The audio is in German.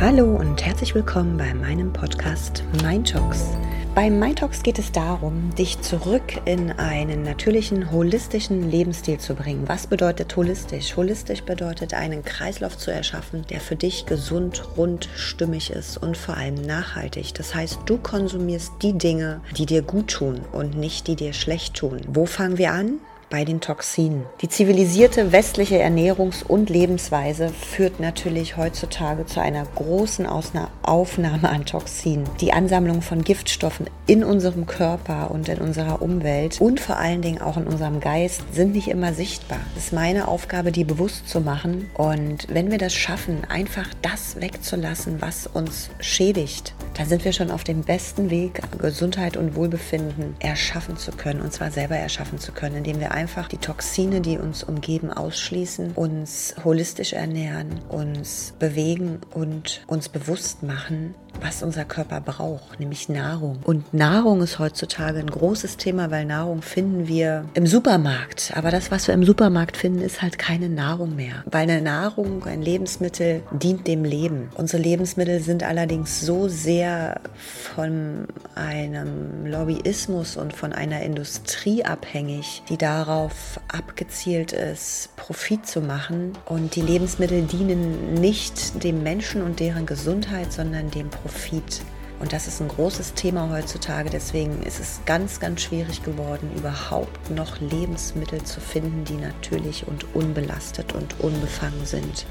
Hallo und herzlich willkommen bei meinem Podcast Mind Talks. Bei Mind Talks geht es darum, dich zurück in einen natürlichen, holistischen Lebensstil zu bringen. Was bedeutet holistisch? Holistisch bedeutet, einen Kreislauf zu erschaffen, der für dich gesund, rund, stimmig ist und vor allem nachhaltig. Das heißt, du konsumierst die Dinge, die dir gut tun und nicht die dir schlecht tun. Wo fangen wir an? Bei den Toxinen. Die zivilisierte westliche Ernährungs- und Lebensweise führt natürlich heutzutage zu einer großen Aufnahme an Toxinen. Die Ansammlung von Giftstoffen in unserem Körper und in unserer Umwelt und vor allen Dingen auch in unserem Geist sind nicht immer sichtbar. Es ist meine Aufgabe, die bewusst zu machen. Und wenn wir das schaffen, einfach das wegzulassen, was uns schädigt, dann sind wir schon auf dem besten Weg, Gesundheit und Wohlbefinden erschaffen zu können. Und zwar selber erschaffen zu können, indem wir einfach einfach die Toxine, die uns umgeben, ausschließen, uns holistisch ernähren, uns bewegen und uns bewusst machen, was unser Körper braucht, nämlich Nahrung. Und Nahrung ist heutzutage ein großes Thema, weil Nahrung finden wir im Supermarkt. Aber das, was wir im Supermarkt finden, ist halt keine Nahrung mehr. Weil eine Nahrung, ein Lebensmittel dient dem Leben. Unsere Lebensmittel sind allerdings so sehr von einem Lobbyismus und von einer Industrie abhängig, die darauf abgezielt ist, Profit zu machen. Und die Lebensmittel dienen nicht dem Menschen und deren Gesundheit, sondern dem Profit. Profit. Und das ist ein großes Thema heutzutage. Deswegen ist es ganz, ganz schwierig geworden, überhaupt noch Lebensmittel zu finden, die natürlich und unbelastet und unbefangen sind.